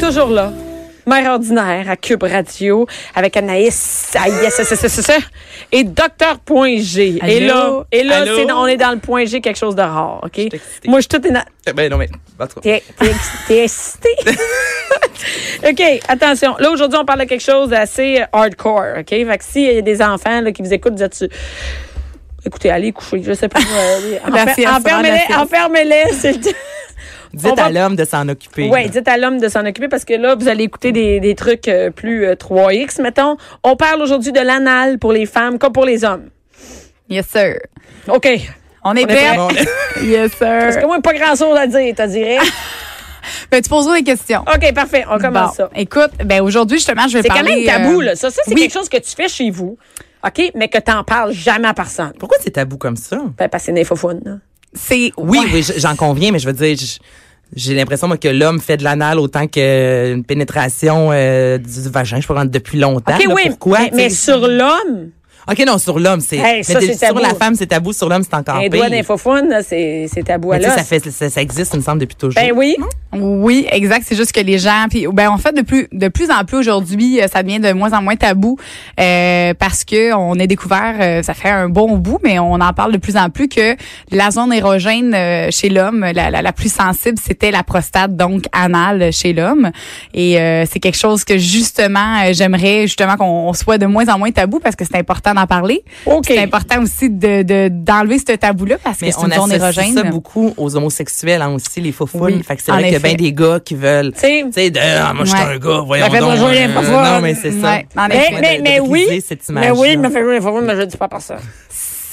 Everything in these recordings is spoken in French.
toujours là. Mère ordinaire à Cube Radio avec Anaïs et Docteur Point G. Et là, et là on est dans le Point G, quelque chose de rare, OK? Moi, je suis toute éna- Ben non, mais. T'es t'es ex- t'es excité? OK, attention. Là, aujourd'hui, on parle de quelque chose d'assez hardcore, OK? Fait que s'il y a des enfants là, qui vous écoutent, vous êtes sur- Écoutez, allez coucher, je sais pas. euh, Enfermez-les, enfermez-les, c'est le Dites va- à l'homme de s'en occuper. Oui, dites à l'homme de s'en occuper parce que là, vous allez écouter des, des trucs euh, plus euh, 3X, mettons. On parle aujourd'hui de l'anal pour les femmes comme pour les hommes. Yes, sir. OK. On est prêts? Yes, Parce sir. que moi, pas grand-chose à dire, t'as dirais. Ben, tu poseras des questions. OK, parfait. On commence Bon, ça. Écoute, ben aujourd'hui, justement, je vais C'est quand parler... même tabou, euh, là. Ça, ça c'est oui. quelque chose que tu fais chez vous. OK? Mais que t'en parles jamais à personne. Pourquoi c'est tabou comme ça? Ben, parce que c'est une infofoune, là. C'est... Oui, ouais. oui, j'en conviens, mais je veux dire, j'ai l'impression moi, que l'homme fait de l'anal autant qu'une pénétration euh, du, vagin, je pense, depuis longtemps. OK, là. oui. Pourquoi? mais, sur l'homme, OK, non, sur l'homme, c'est. Hey, mais des- sur tabou. la femme, c'est tabou. Sur l'homme, c'est encore un pire. doigt d'infofoune, là, c'est c'est tabou à ça, fait, ça, ça existe, il me semble, depuis toujours. Ben oui. Oui, exact. C'est juste que les gens, puis ben en fait de plus de plus en plus aujourd'hui, euh, ça devient de moins en moins tabou euh, parce que on a découvert, euh, ça fait un bon bout, mais on en parle de plus en plus que la zone érogène euh, chez l'homme, la, la, la plus sensible, c'était la prostate, donc anale chez l'homme. Et euh, c'est quelque chose que justement, j'aimerais justement qu'on soit de moins en moins tabou parce que c'est important d'en parler. C'est important aussi de de- d'enlever ce tabou-là parce que c'est on une zone érogène. ça beaucoup aux homosexuels, hein, aussi, les faux Oui, Fait que c'est vrai qu'il y a bien des gars qui veulent. Tu sais, ah, moi, je suis un gars, voyons Ben, faites-moi donc. faux non, mais c'est ça. Mais, effet. mais, oui. Mais oui, fait mais je le dis pas par ça.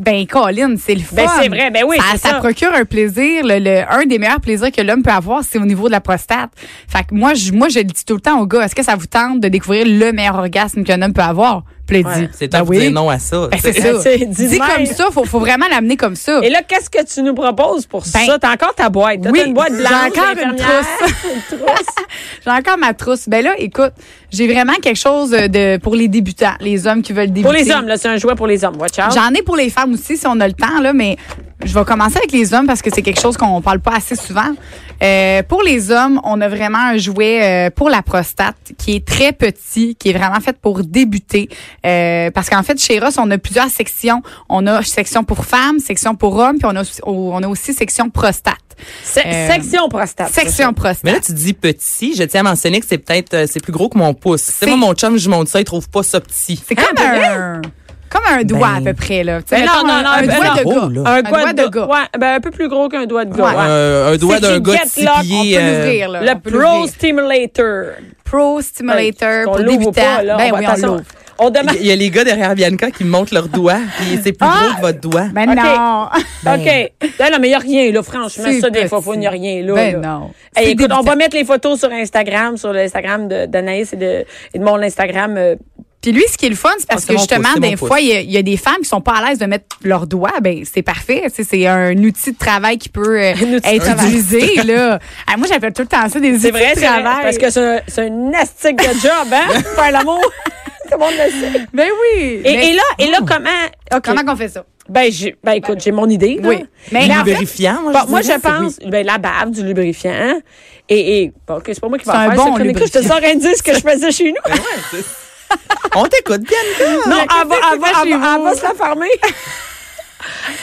Ben, Colin, c'est le fun. Ben, c'est vrai, ben oui, ça, ça ça. procure un plaisir. Le, le- un des meilleurs plaisirs que l'homme peut avoir, c'est au niveau de la prostate. Fait que moi, je, moi, je le dis tout le temps aux gars, est-ce que ça vous tente de découvrir le meilleur orgasme qu'un homme peut avoir? Puis dit, C'est ben temps de oui. dire non à ça. Ben, c'est ça. Dis comme ça, faut, faut vraiment l'amener comme ça. Et là, qu'est-ce que tu nous proposes pour Ben, ça? T'as encore ta boîte. T'as oui, une boîte blanche. j'ai encore une infirmière, trousse. une trousse. J'ai encore ma trousse. Ben là, écoute, j'ai vraiment quelque chose de pour les débutants, les hommes qui veulent débuter. Pour les hommes, là, c'est un jouet pour les hommes. Watch out. J'en ai pour les femmes aussi, si on a le temps, là, mais je vais commencer avec les hommes parce que c'est quelque chose qu'on parle pas assez souvent. Euh, pour les hommes, on a vraiment un jouet euh, pour la prostate qui est très petit, qui est vraiment fait pour débuter. Euh, parce qu'en fait, chez Ross, on a plusieurs sections. On a section pour femmes, section pour hommes, puis on a, aussi- on a aussi section prostate. Se- euh, section prostate. Section prostate. Mais là, tu dis petit. Je tiens à mentionner que c'est peut-être, euh, c'est plus gros que mon pouce. C'est moi, mon chum, je monte ça, il trouve pas ça petit. c'est comme Ah, un... Comme un doigt Ben- à peu près, là. Ben non, non, un, non, un ben doigt non. de Oh, gars. là. Un, Un doigt doigt de de gars. Ouais, ben un peu plus gros qu'un doigt de gars. Ouais. Euh, un doigt d'un qui gars de get 6 lock, pieds. on peut euh. Le Pro. Stimulator. Pro Stimulator pour débutants. ben oui, on attention. l'ouvre. On demande. Il y a les gars derrière Bianca qui me montrent leurs doigts, puis c'est plus gros que votre doigt. Ben non. OK. Ben non, mais il n'y a rien, là. Franchement, ça, des fois, il n'y a rien, là. Ben là. non. Hey, écoute, on va mettre les photos sur Instagram, sur l'Instagram de- d'Anaïs et de, et de mon Instagram. euh, Puis lui, ce qui est le fun, c'est parce Ah, que justement, pouce, des fois, il y, a- il y a des femmes qui sont pas à l'aise de mettre leurs doigts. Ben, c'est parfait. Tu sais, C'est un outil de travail qui peut euh, être travail. utilisé. là. Ah, moi, j'appelle tout le temps ça des outils C'est vrai, de c'est vrai. travail. Parce que c'est un, astique de job, hein? Faire l'amour. Tout le monde le sait. Ben oui. Et, Mais et là, et là, comment? OK. comment qu'on fait ça? Ben, j'ai, ben, écoute, j'ai mon idée. là. Oui. Mais en en Lubrifiant, moi, bon, je moi, dirais, je pense, ben, la bave, du lubrifiant? Et, et bon, OK, c'est pas moi qui vais C'est un faire bon cette chronique-là. Je te sors un dire ce que je faisais chez nous. Ben ouais, On t'écoute, Bianca. Non, elle va, elle va, elle chez va, elle vous? va se la fermer.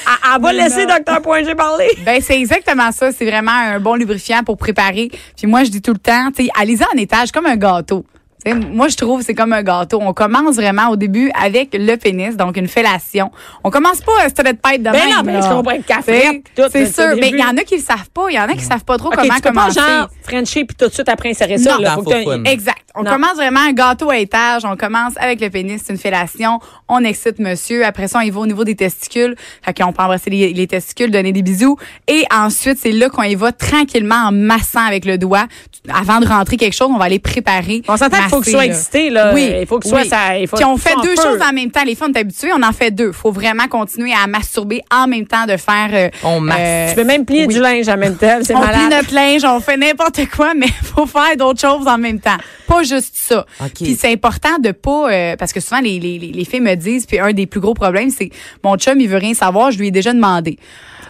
Elle, elle va laisser non. Docteur Point G parler. Ben c'est exactement ça. C'est vraiment un bon lubrifiant pour préparer. Puis moi, je dis tout le temps, tu sais, allez-y en étage comme un gâteau. Tu sais, moi, je trouve que c'est comme un gâteau. On commence vraiment au début avec le pénis, donc une fellation. On commence pas à se traiter de pète de Ben même. non, ben, là. je comprends, le café, C'est sûr. Mais il y en a qui le savent pas. Il y en a qui savent pas trop OK, comment tu peux pas, commencer. genre, Frencher puis tout de suite après insérer ça. Non, là. Faut que. Exact. On Non. commence vraiment un gâteau à étage. On commence avec le pénis, c'est une fellation. On excite monsieur. Après ça, on y va au niveau des testicules. Fait qu'on peut embrasser les, les testicules, donner des bisous. Et ensuite, c'est là qu'on y va tranquillement en massant avec le doigt. Avant de rentrer quelque chose, on va aller préparer. On s'entend qu'il faut que là. excité, là. Oui. Il faut que oui. ça. Il faut Puis on fait deux choses en même temps. Les femmes, t'es habituées, on en fait deux. Faut vraiment continuer à masturber en même temps de faire. euh, On masse. Tu peux même plier oui. du linge en même temps. C'est on malade. plie notre linge, on fait n'importe quoi, mais faut faire d'autres choses en même temps. pas juste ça. Puis c'est important de pas euh, parce que souvent les, les, les les filles me disent puis un des plus gros problèmes c'est mon chum il veut rien savoir, je lui ai déjà demandé.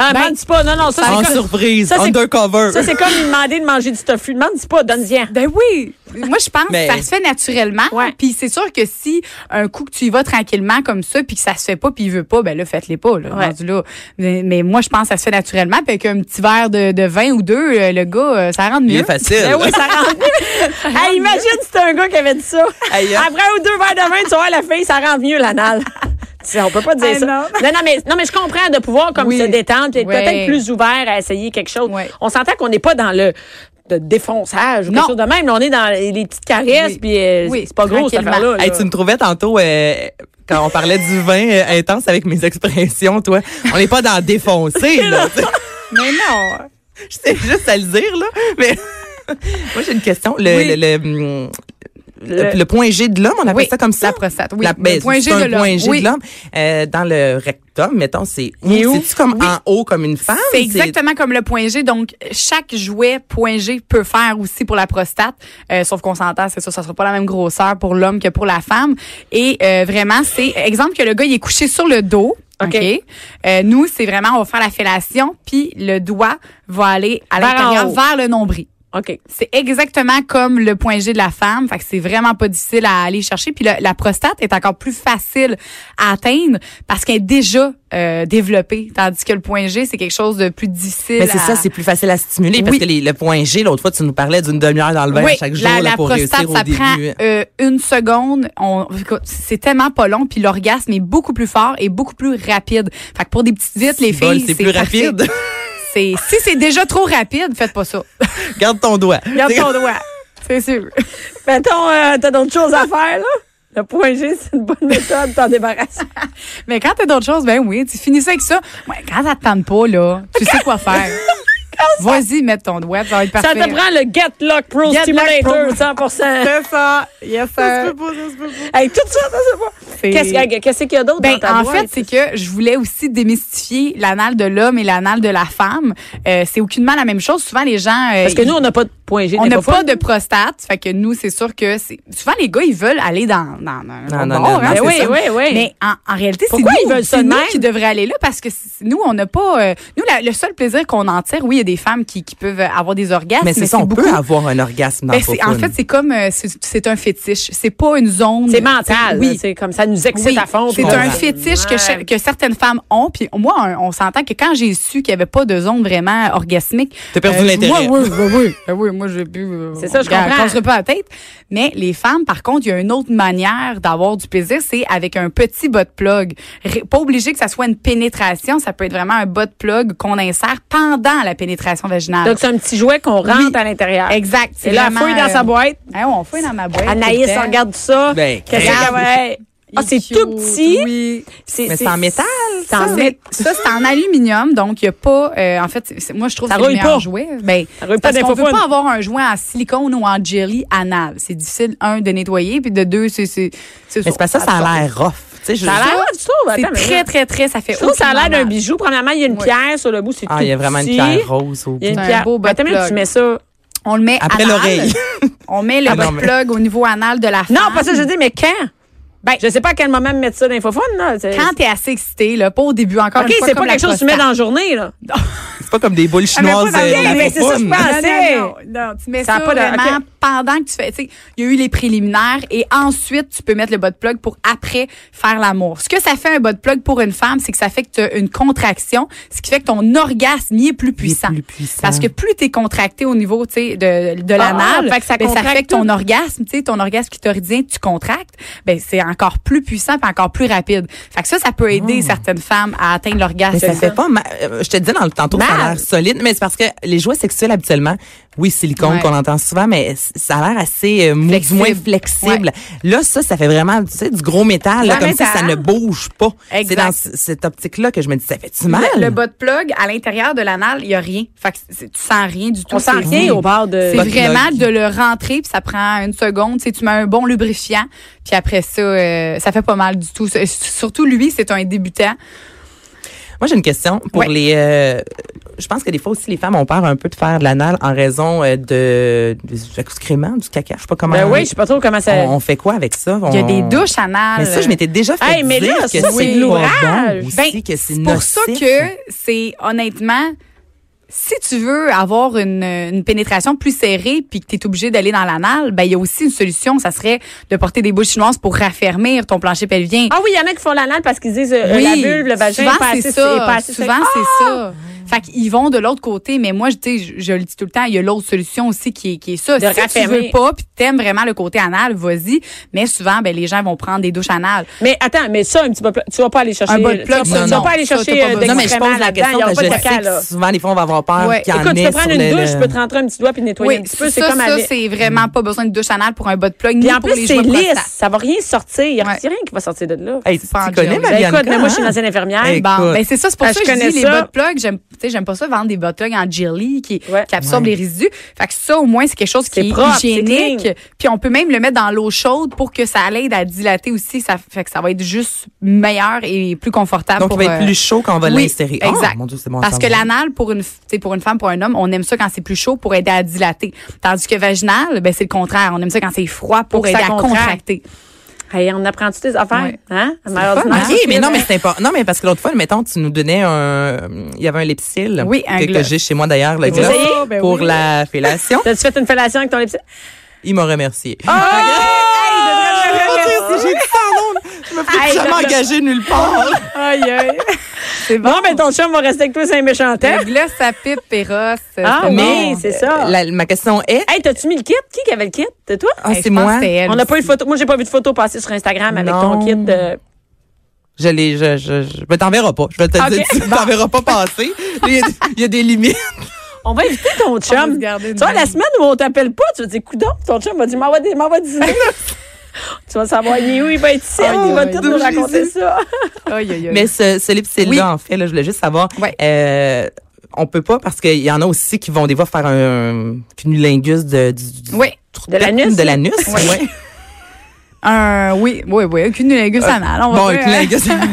Ah, Ben, demande pas. Non, non, ça, c'est comme, surprise, ça, c'est- undercover. ça, c'est comme lui demander de manger du tofu. Demande pas, donne-y. Ben oui. Moi, je pense Mais- que ça se fait naturellement. Ouais. Puis c'est sûr que si un coup que tu y vas tranquillement comme ça, puis que ça se fait pas, puis il veut pas, ben là, faites-les pas. Là, Ouais. rendu là. Mais, mais moi, je pense que ça se fait naturellement. Puis avec un petit verre de, de vin ou deux, euh, le gars, euh, ça Il mieux. est facile. Ben oui, ça rentre mieux. hey, imagine c'était un gars qui avait dit ça. Aïe, hein. Après ou deux verres de vin, tu vois, la fille, ça rentre mieux l'anal. On peut pas dire Ah, ça. non. non, mais, non, mais je comprends de pouvoir comme Oui. se détendre, Ouais. peut-être plus ouvert à essayer quelque chose. On s'entend qu'on n'est pas dans le de défonçage ou Non. quelque chose de même. Là, on est dans les petites caresses, Oui. puis euh, Oui, c'est pas gros cette affaire-là. là. Hey, tu me trouvais tantôt euh, quand on parlait du vin euh, intense avec mes expressions, toi. On n'est pas dans défoncer, là. Mais non. Je sais juste à le dire, là. Mais moi, j'ai une question. Le, Oui. le, le, hum, le- Le- point G de l'homme, on appelle Oui, ça comme ça? la prostate, oui. La- ben, Le point G de l'homme, point G oui. de l'homme. Euh, dans le rectum, mettons, c'est où? C'est-tu comme Oui. en haut, comme une femme? C'est exactement comme le point G. Donc, chaque jouet point G peut faire aussi pour la prostate. Euh, sauf qu'on s'entend, c'est ça, ça sera pas la même grosseur pour l'homme que pour la femme. Et euh, vraiment, c'est exemple que le gars il est couché sur le dos. OK. Euh, nous, c'est vraiment, on va faire la fellation, puis le doigt va aller à l'intérieur vers le nombril. OK. C'est exactement comme le point G de la femme. Fait que c'est vraiment pas difficile à aller chercher. Puis la, la prostate est encore plus facile à atteindre parce qu'elle est déjà euh, développée. Tandis que le point G, c'est quelque chose de plus difficile. Mais c'est à- ça, c'est plus facile à stimuler parce Oui. que les- le point G, l'autre fois, tu nous parlais d'une demi-heure dans le bain oui, chaque jour la, là, la pour prostate, réussir au ça début. prend euh, une seconde. C'est tellement pas long, puis l'orgasme est beaucoup plus fort et beaucoup plus rapide. Fait que pour des petites vites, les filles, c'est plus parfait. rapide. C'est si c'est déjà trop rapide, faites pas ça. Garde ton doigt. Garde ton doigt. C'est sûr. Mettons, euh, t'as d'autres choses à faire, là? Le point G, c'est une bonne méthode de t'en débarrasser. Mais quand t'as d'autres choses, ben oui, tu finis ça avec ça. Ouais, quand ça te tente pas, là, tu sais quoi faire. Vas-y, mets ton doigt, ça va être Ça te prend le Get Lock Pro Get Lock Stimulator, Pro. 100 C'est ça. Yes, sir. Hey, tout ça, ça, c'est pas. C'est- Qu'est-ce qu'il y a- qu'est-ce qu'il y a d'autre Ben, dans ta en boîte? fait, c'est que je voulais aussi démystifier l'anal de l'homme et l'anal de la femme. Euh, c'est aucunement la même chose. Souvent, les gens... euh, Parce que nous, on n'a pas de point G. on n'a pas de prostate, fait que nous c'est sûr que c'est souvent les gars ils veulent aller dans dans, dans Non, le non, bord, non, hein, non, c'est oui, ça. oui, oui. Mais en, en réalité c'est nous, ils veulent ça c'est de nous même? qui devraient aller là parce que nous on n'a pas euh, nous la- le seul plaisir qu'on en tire, oui il y a des femmes qui, qui peuvent avoir des orgasmes, Mais c'est ça, on beaucoup. peut avoir un orgasme dans Ben, en fait c'est comme euh, c'est un fétiche, c'est pas une zone. C'est mental. Oui. C'est comme ça nous excite Oui, à fond. c'est un fétiche que, certaines femmes ont. Puis moi, on, s'entend que quand j'ai su qu'il n'y avait pas de zone vraiment orgasmique, T'as perdu euh, l'intérêt. Oui, oui, oui, oui, moi j'ai pu. euh, C'est ça, je comprends. casserai pas la tête. Mais les femmes, par contre, il y a une autre manière d'avoir du plaisir, c'est avec un petit bot plug. Ré- Pas obligé que ça soit une pénétration, ça peut être vraiment un bot plug qu'on insère pendant la pénétration vaginale. Donc, c'est un petit jouet qu'on rentre Oui. à l'intérieur. exact. C'est là, vraiment, fouille dans euh, sa boîte. ah, on fouille dans ma boîte. Anaïs, temps. regarde ça. Ben, Qu'est-ce regarde. avait? Ah, c'est tout petit? Oui. Mais c'est en métal, Ça, ça, c'est en aluminium, donc il n'y a pas. euh, en fait, moi, je trouve Ça que c'est le rouille meilleur pas. jouet. Ben, Ça pas parce qu'on veut faufounes. pas avoir un jouet en silicone ou en jelly anal. C'est difficile, un, de nettoyer, puis de deux, c'est. c'est c'est Mais c'est pas ça, ça a l'air rough. Ça a l'air, tu trouves? C'est très, très, très. Ça fait. Je trouve que ça a l'air d'un bijou. Premièrement, il y a une Oui. pierre sur le bout. C'est Ah, tout il y a vraiment une pierre rose au Il y a une un pierre. beau Ben, attends, mais tu mets ça. On le met Après l'oreille. On met le Ah, plug au niveau anal de la femme. Non, pas ça, je dis, mais quand? Ben, Je sais pas à quel moment mettre ça dans l'infophone, là. Quand t'es assez excité, là, pas au début, encore OK, une fois, c'est pas quelque chose que tu mets dans la journée, là. C'est pas comme des boules Ah, mais pas chinoises. dans- euh, mais c'est ça, faufoune. je pense. Non, non, non, non, tu mets Ça pas vraiment. Pendant que tu fais, tu sais, il y a eu les préliminaires et ensuite tu peux mettre le bot plug pour après faire l'amour. Ce que ça fait un bot plug pour une femme, c'est que ça fait que tu as une contraction, ce qui fait que ton orgasme y est plus Il est puissant. plus puissant. Parce que plus tu es contracté au niveau, tu sais, de, de l'anal, Ah, fait que ça ben, ça fait que ton tout. orgasme, tu sais, ton orgasme clitoridien, tu contractes, ben c'est encore plus puissant et encore plus rapide. Fait que ça, ça peut aider certaines femmes à atteindre l'orgasme. Mais ça fait pas mal. Euh, Je te disais dans le tantôt, que ça a l'air solide, mais c'est parce que les jouets sexuels habituellement, oui, silicone Ouais. qu'on entend souvent, mais ça a l'air assez euh, du Flexible. moins flexible. Là, ça, ça fait vraiment, tu sais, du gros métal, là, comme mais ça, ça- ne bouge pas. C'est dans cette optique-là que je me dis, ça fait-tu mal? Le, le bot plug, à l'intérieur de l'anal, il y a rien. Fait que tu sens rien du tout. On sent rien au bord de. C'est vraiment de le rentrer, puis ça prend une seconde. Tu sais, tu mets un bon lubrifiant, puis après ça, euh, ça fait pas mal du tout. Surtout lui, c'est un débutant. Moi, j'ai une question pour Ouais. les. euh, je pense que des fois aussi, les femmes ont peur un peu de faire de l'anal en raison euh, de, des excréments, du caca. Je sais pas comment. Ben oui, je sais pas trop comment ça. on, on fait quoi avec ça? Il y a On- des douches anales. Mais ça, je m'étais déjà fait Hey, mais dire là, que ça, c'est de l'ouvrage. Ben, que c'est pour ça que c'est honnêtement, si tu veux avoir une, une pénétration plus serrée puis que tu es obligé d'aller dans l'anal, ben il y a aussi une solution, ça serait de porter des bouches chinoises pour raffermir ton plancher pelvien. Ah oui, il y en a qui font l'anal parce qu'ils disent euh, la vulve, le vagin, souvent est pas c'est assez, ça. est pas assez souvent c'est ça. Fait qu'ils vont de l'autre côté, mais moi, je- tu sais, je, je le dis tout le temps, il y a l'autre solution aussi qui est, qui est ça. De si tu raffermir. veux pas, puis t'aimes vraiment le côté anal, vas-y. Mais souvent, ben les gens vont prendre des douches anales. Mais attends, mais ça, un petit peu, tu vas pas aller chercher. Un tu plug, vas ça, pas- tu vas non. pas aller Ça, chercher t'as pas euh. Non, mais je pose la question il y aura parce pas que de je sais caca, là. que souvent, les fois, on va avoir peur Ouais. Écoute, tu peux prendre une douche, tu peux te rentrer un petit doigt puis nettoyer un petit peu. C'est ça, comme ça, c'est vraiment pas besoin de douche anale pour un bas de plug, ni Puis en pour plus, les c'est lisse. Ça va rien sortir. Il y a rien qui va sortir de là. Tu tu connais écoute, moi, je suis hein? une ancienne infirmière. Bon, Écoute. ben c'est ça, c'est pour Ah, ça que je connais dis les ça. bas de plug, j'aime tu sais j'aime pas ça vendre des plug en jelly qui, Ouais. qui absorbent Ouais. les résidus. Fait que ça au moins c'est quelque chose qui est propre, hygiénique. clean. Puis on peut même le mettre dans l'eau chaude pour que ça l'aide à dilater aussi, ça fait que ça va être juste meilleur et plus confortable Donc, pour il va être euh, plus chaud quand on va oui, l'insérer. exact. Oh, mon Dieu, c'est bon à Parce que l'anal pour une f- tu sais, pour une femme pour un homme, on aime ça quand c'est plus chaud pour aider à dilater. Tandis que vaginal, ben c'est le contraire, on aime ça quand c'est froid pour, aider à contracte. contracter. Hey, on apprend-tu des affaires? Ouais. Hein? Hein? OK, mais non, mais c'est important. Non, mais parce que l'autre fois, mettons, tu nous donnais un. Il y avait un lipsil. Oui, un que, que j'ai chez moi d'ailleurs, le gloss? Ben pour oui. la fellation. T'as-tu fait une fellation avec ton lipstick? Il m'a remercié. Ah! Je vais pas dire si j'ai dit ça en ondes. Je me jamais engagé nulle part. Aïe aïe. C'est bon. Bon, ben ton chum va rester avec toi, c'est un méchant. Le gloss à pipe Péros. Ah c'est oui, bon. c'est ça. La- ma question est? Hey, t'as-tu mis le kit? Qui qui avait le kit? C'est toi? Ah, Hey, c'est je pense moi. que elle On n'a pas eu de photo. Moi, j'ai pas vu de photo passer sur Instagram avec Non. ton kit de. Je l'ai, je, je, je, t'en verras pas. Je vais te Ok. dire, tu t'en verras pas passer. Il y, a, il y a des limites. On va éviter ton chum. une Tu vois, la semaine où on t'appelle pas, tu vas dire, coudon, ton chum va dire, m'envoie des- m'envoie dîner. tu vas savoir, il est où, il va être ici, il va tout nous raconter ça. Mais ce, ce Oui. en fait, là, je voulais juste savoir, Ouais. euh, on peut pas parce qu'il y en a aussi qui vont des fois faire un cunnilingus de, du, du- Oui. De l'anus? De l'anus, Oui. Un, oui, oui, oui, un cunilingus anal. On va Bon, un pas- cunnilingus anal.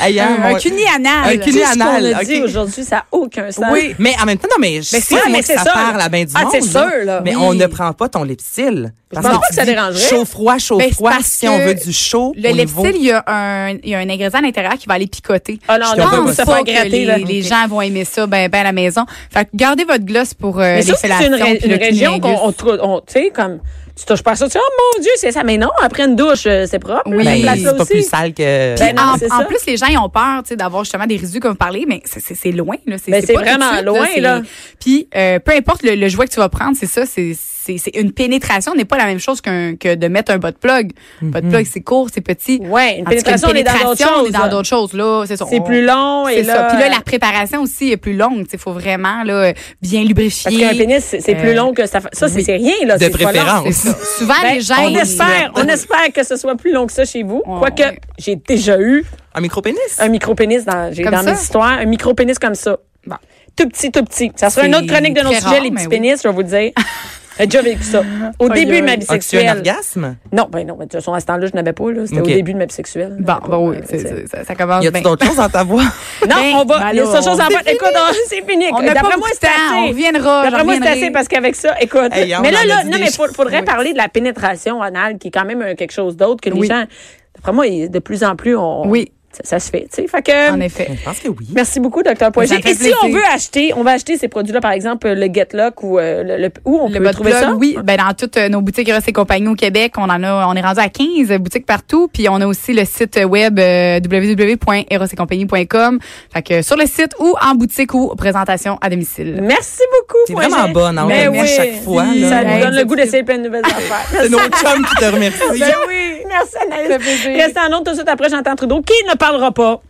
Ailleurs, Un, un cuni anal. Un cuni ce qu'on anal, a dit aujourd'hui, ça n'a aucun sens. Oui, mais en même temps, non, mais je Mais sais mais que ça, ça, parle à bien du Ah, monde. c'est sûr, là. Mais Oui. on ne prend pas ton lipsil. Je pense pas que ça dérangerait. Chaud froid, chaud Ben, froid. parce Si on veut du chaud, Le lepsil, il y, a un, il y a un ingrédient à l'intérieur qui va aller picoter. Ah non, Je non, peut pas que gratter, les, là. les gens vont aimer ça ben, ben à la maison. Fait que gardez votre gloss pour euh, les ça, c'est fellations. une, région qu'on, cunnilingus. on trou- on- tu sais, comme, tu touches pas à ça, tu dis, oh mon Dieu, c'est ça. Mais non, après une douche, euh, c'est propre. Oui. Ben, c'est pas aussi. plus sale que. Ben, non, en, plus, les gens ils ont peur tu sais, d'avoir justement des résidus comme vous parlez, mais c'est- loin. là. Ben, c'est pas tout de vraiment suite, loin, là. Puis, euh, peu importe le, le jouet que tu vas prendre, c'est ça, c'est c'est- une pénétration n'est pas la même chose qu'un que de mettre un bas de plug. Bas de plug, c'est court, c'est petit. Ouais, une pénétration, on est dans d'autres pénétration, on choses. est dans là. d'autres choses. Là, c'est ça. C'est On- plus long et C'est là. ça. Puis là, la préparation aussi est plus longue. Il faut vraiment là, bien lubrifier. Parce qu'un pénis, c'est, plus Euh, long que ça. Ça, c'est, oui. rien, là. De c'est pas long. préférence. Ça. Souvent, Ben, les gens. on espère, on espère que ce soit plus long que ça chez vous. Quoique, ouais. j'ai déjà eu Un micro-pénis? un micro-pénis dans, dans mes histoires, un micro-pénis comme ça. Bon. Tout petit, tout petit. Ça sera une autre chronique de sujets, rare, les petits oui. pénis, je vais vous le dire. J'ai déjà vécu ça. Au début de ma vie As-tu un sexuelle. orgasme? Non, ben non, mais de toute façon, à ce temps-là, je n'avais pas, là. C'était au début de ma vie sexuelle. Bon, bon, oui, Euh, ça, ça commence Y a-tu bien. d'autres choses dans ta voix? Non, Ben, on va. ben il y a là, ça chose à on- faire. Écoute, c'est fini. On n'a pas D'après moi, c'est assez. On reviendra. D'après moi, c'est assez parce qu'avec ça, écoute. Hey, mais là, en a là, non, mais il faudrait parler de la pénétration anale, qui est quand même quelque chose d'autre que les gens. D'après moi, de plus en plus, on. Oui. Ça, ça se fait, tu sais. Fait que. En effet. Je pense que oui. Merci beaucoup, Dr. Poirier. Et si on veut acheter, on va acheter ces produits-là, par exemple, le Get Lock ou euh, le, le- où on Le peut trouver plug, ça? oui. Ben, dans toutes euh, nos boutiques Eros et compagnie au Québec, on en a, on est rendu à 15 boutiques partout. Puis on a aussi le site web euh, www.erosetcompagnie.com. Fait que sur le site ou en boutique ou présentation à domicile. Merci beaucoup. C'est vraiment bonne, hein, on Ben remet à oui. chaque fois, Ça là. nous donne le goût d'essayer plein de nouvelles affaires. C'est nos chums qui te remercient. Ben oui. Merci, Anaïs. Restez en autre tout de suite après, j'entends Trudeau, qui ne parlera pas.